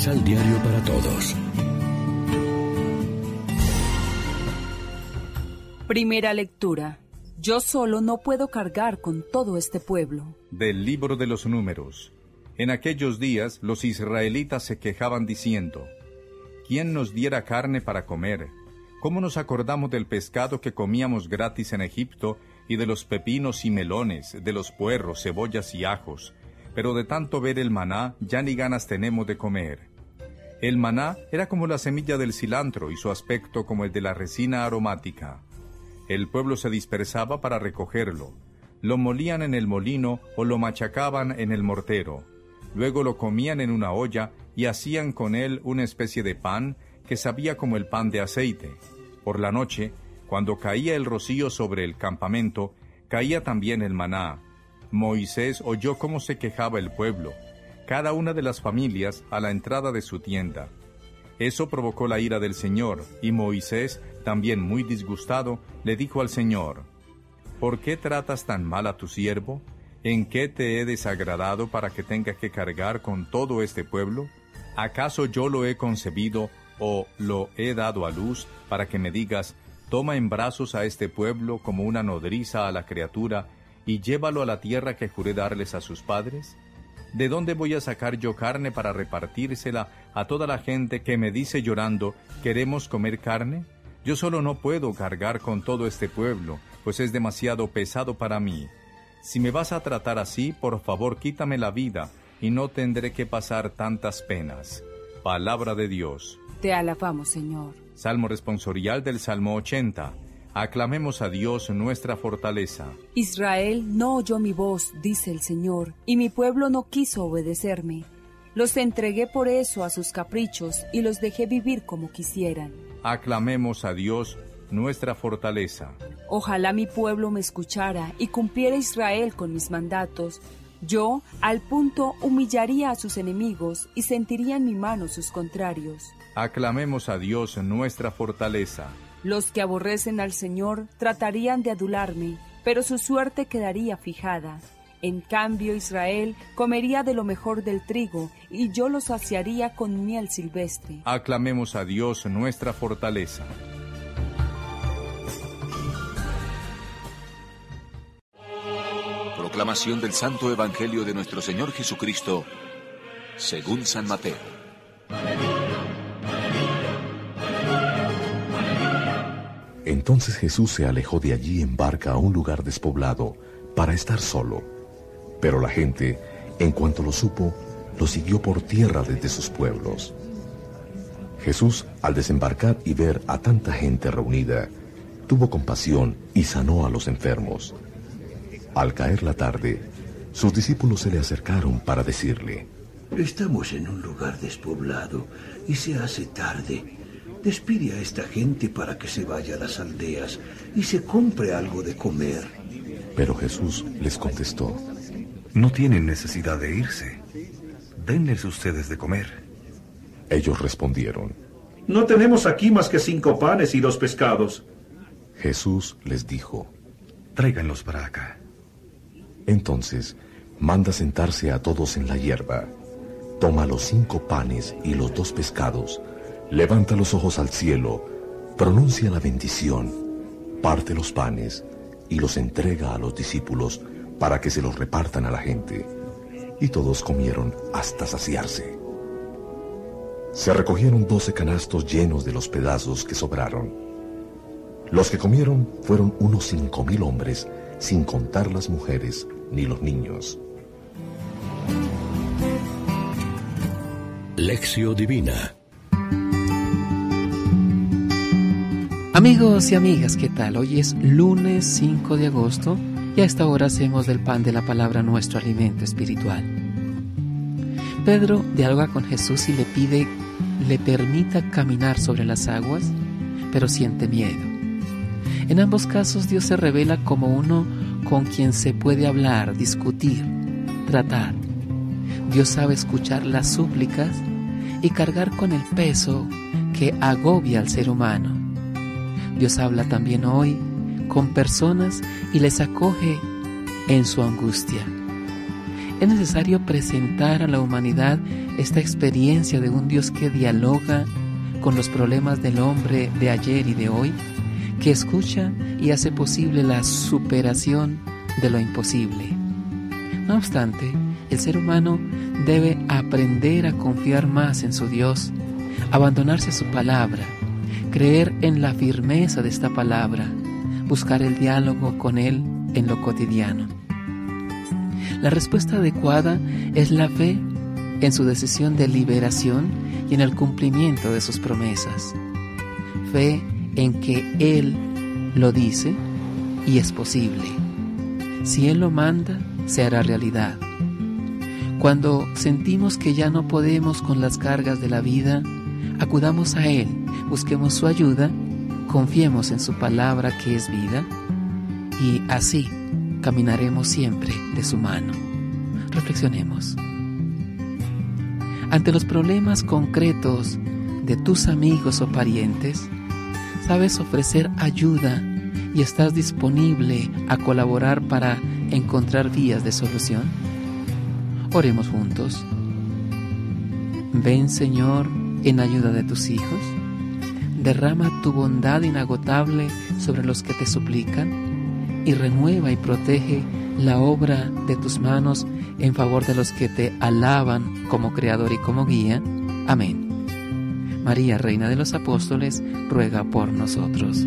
Misal Diario para Todos. Primera lectura. Yo solo no puedo cargar con todo este pueblo. Del libro de los números. En aquellos días los israelitas se quejaban diciendo, ¿quién nos diera carne para comer? ¿Cómo nos acordamos del pescado que comíamos gratis en Egipto y de los pepinos y melones, de los puerros, cebollas y ajos? Pero de tanto ver el maná ya ni ganas tenemos de comer. El maná era como la semilla del cilantro y su aspecto como el de la resina aromática. El pueblo se dispersaba para recogerlo. Lo molían en el molino o lo machacaban en el mortero. Luego lo comían en una olla y hacían con él una especie de pan que sabía como el pan de aceite. Por la noche, cuando caía el rocío sobre el campamento, caía también el maná. Moisés oyó cómo se quejaba el pueblo, cada una de las familias a la entrada de su tienda. Eso provocó la ira del Señor, y Moisés, también muy disgustado, le dijo al Señor, ¿Por qué tratas tan mal a tu siervo? ¿En qué te he desagradado para que tenga que cargar con todo este pueblo? ¿Acaso yo lo he concebido o lo he dado a luz para que me digas, toma en brazos a este pueblo como una nodriza a la criatura y llévalo a la tierra que juré darles a sus padres? ¿De dónde voy a sacar yo carne para repartírsela a toda la gente que me dice llorando, ¿queremos comer carne? Yo solo no puedo cargar con todo este pueblo, pues es demasiado pesado para mí. Si me vas a tratar así, por favor quítame la vida, y no tendré que pasar tantas penas. Palabra de Dios. Te alabamos, Señor. Salmo responsorial del Salmo 80. Aclamemos a Dios nuestra fortaleza. Israel no oyó mi voz, dice el Señor, y mi pueblo no quiso obedecerme. Los entregué por eso a sus caprichos y los dejé vivir como quisieran. Aclamemos a Dios nuestra fortaleza. Ojalá mi pueblo me escuchara y cumpliera Israel con mis mandatos, yo, al punto, humillaría a sus enemigos y sentiría en mi mano sus contrarios. Aclamemos a Dios nuestra fortaleza. Los que aborrecen al Señor tratarían de adularme, pero su suerte quedaría fijada. En cambio, Israel comería de lo mejor del trigo, y yo lo saciaría con miel silvestre. Aclamemos a Dios nuestra fortaleza. Proclamación del Santo Evangelio de nuestro Señor Jesucristo, según San Mateo. Entonces Jesús se alejó de allí en barca a un lugar despoblado para estar solo. Pero la gente, en cuanto lo supo, lo siguió por tierra desde sus pueblos. Jesús, al desembarcar y ver a tanta gente reunida, tuvo compasión y sanó a los enfermos. Al caer la tarde, sus discípulos se le acercaron para decirle, Estamos en un lugar despoblado y se hace tarde. Despide a esta gente para que se vaya a las aldeas y se compre algo de comer. Pero Jesús les contestó, No tienen necesidad de irse. Denles ustedes de comer. Ellos respondieron, No tenemos aquí más que cinco panes y dos pescados. Jesús les dijo, Tráiganlos para acá. Entonces manda sentarse a todos en la hierba. Toma los cinco panes y los dos pescados, levanta los ojos al cielo, pronuncia la bendición, parte los panes y los entrega a los discípulos para que se los repartan a la gente. Y todos comieron hasta saciarse. Se recogieron doce canastos llenos de los pedazos que sobraron. Los que comieron fueron unos cinco mil hombres, sin contar las mujeres ni los niños. Lección Divina Amigos y amigas, ¿qué tal? Hoy es lunes 5 de agosto y a esta hora hacemos del pan de la palabra nuestro alimento espiritual. Pedro dialoga con Jesús y le pide le permita caminar sobre las aguas, pero siente miedo. En ambos casos Dios se revela como uno con quien se puede hablar, discutir, tratar. Dios sabe escuchar las súplicas y cargar con el peso que agobia al ser humano. Dios habla también hoy con personas y les acoge en su angustia. Es necesario presentar a la humanidad esta experiencia de un Dios que dialoga con los problemas del hombre de ayer y de hoy, que escucha y hace posible la superación de lo imposible. No obstante, el ser humano debe aprender a confiar más en su Dios, abandonarse a su palabra, creer en la firmeza de esta palabra, buscar el diálogo con Él en lo cotidiano. La respuesta adecuada es la fe en su decisión de liberación y en el cumplimiento de sus promesas. Fe en que Él lo dice y es posible. Si Él lo manda, se hará realidad. Cuando sentimos que ya no podemos con las cargas de la vida, acudamos a Él, busquemos su ayuda, confiemos en su palabra que es vida y así caminaremos siempre de su mano. Reflexionemos. Ante los problemas concretos de tus amigos o parientes, ¿sabes ofrecer ayuda y estás disponible a colaborar para encontrar vías de solución? Oremos juntos. Ven Señor en ayuda de tus hijos. Derrama tu bondad inagotable sobre los que te suplican y renueva y protege la obra de tus manos en favor de los que te alaban como Creador y como guía. Amén. María, Reina de los Apóstoles, ruega por nosotros.